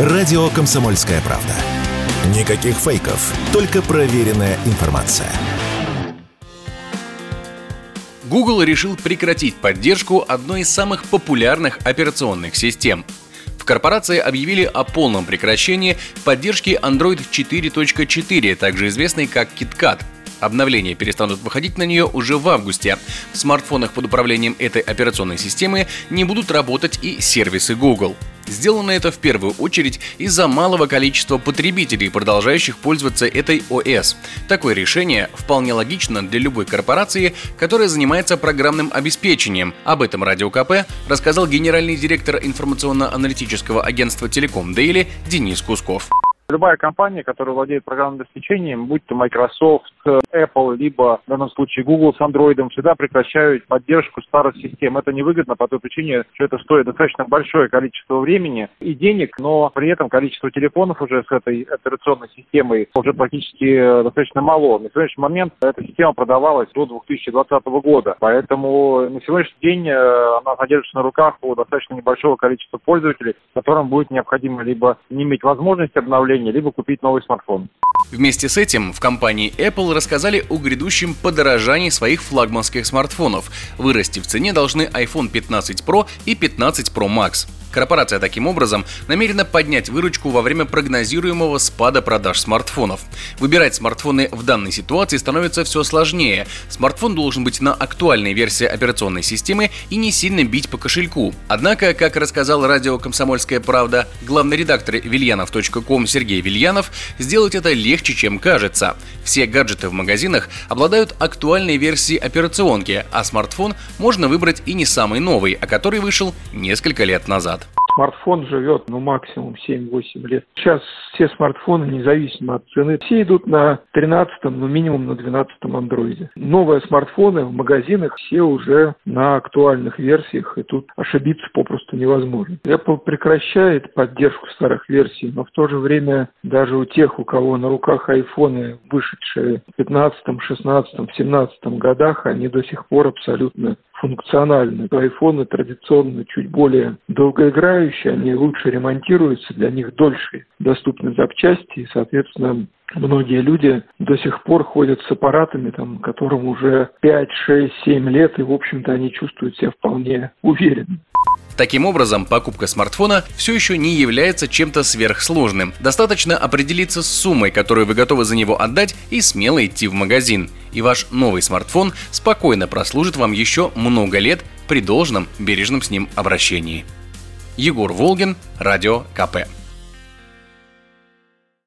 Радио «Комсомольская правда». Никаких фейков, только проверенная информация. Google решил прекратить поддержку одной из самых популярных операционных систем. В корпорации объявили о полном прекращении поддержки Android 4.4, также известной как KitKat – Обновления перестанут выходить на нее уже в августе. В смартфонах под управлением этой операционной системы не будут работать и сервисы Google. Сделано это в первую очередь из-за малого количества потребителей, продолжающих пользоваться этой ОС. Такое решение вполне логично для любой корпорации, которая занимается программным обеспечением. Об этом Радио КП рассказал генеральный директор информационно-аналитического агентства Телеком Дейли Денис Кусков. Любая компания, которая владеет программным обеспечением, будь то Microsoft, Apple, либо в данном случае Google с Android, всегда прекращают поддержку старых систем. Это невыгодно по той причине, что это стоит достаточно большое количество времени и денег, но при этом количество телефонов уже с этой операционной системой уже практически достаточно мало. На сегодняшний момент эта система продавалась до 2020 года, поэтому на сегодняшний день э, она содержится на руках у достаточно небольшого количества пользователей, которым будет необходимо либо не иметь возможности обновления приложение, либо купить новый смартфон. Вместе с этим в компании Apple рассказали о грядущем подорожании своих флагманских смартфонов. Вырасти в цене должны iPhone 15 Pro и 15 Pro Max. Корпорация таким образом намерена поднять выручку во время прогнозируемого спада продаж смартфонов. Выбирать смартфоны в данной ситуации становится все сложнее. Смартфон должен быть на актуальной версии операционной системы и не сильно бить по кошельку. Однако, как рассказал радио «Комсомольская правда» главный редактор вильянов.ком Сергей Вильянов, сделать это легче, чем кажется. Все гаджеты в магазинах обладают актуальной версией операционки, а смартфон можно выбрать и не самый новый, а который вышел несколько лет назад смартфон живет, ну, максимум 7-8 лет. Сейчас все смартфоны, независимо от цены, все идут на 13 ну, минимум на 12 андроиде. Новые смартфоны в магазинах все уже на актуальных версиях, и тут ошибиться попросту невозможно. Apple прекращает поддержку старых версий, но в то же время даже у тех, у кого на руках айфоны, вышедшие в 15, 16, 17 годах, они до сих пор абсолютно функциональны. Айфоны традиционно чуть более долгоиграющие, они лучше ремонтируются, для них дольше доступны запчасти, и, соответственно, Многие люди до сих пор ходят с аппаратами, там, которым уже 5, 6, 7 лет, и, в общем-то, они чувствуют себя вполне уверенно. Таким образом, покупка смартфона все еще не является чем-то сверхсложным. Достаточно определиться с суммой, которую вы готовы за него отдать, и смело идти в магазин. И ваш новый смартфон спокойно прослужит вам еще много лет при должном бережном с ним обращении. Егор Волгин, Радио КП.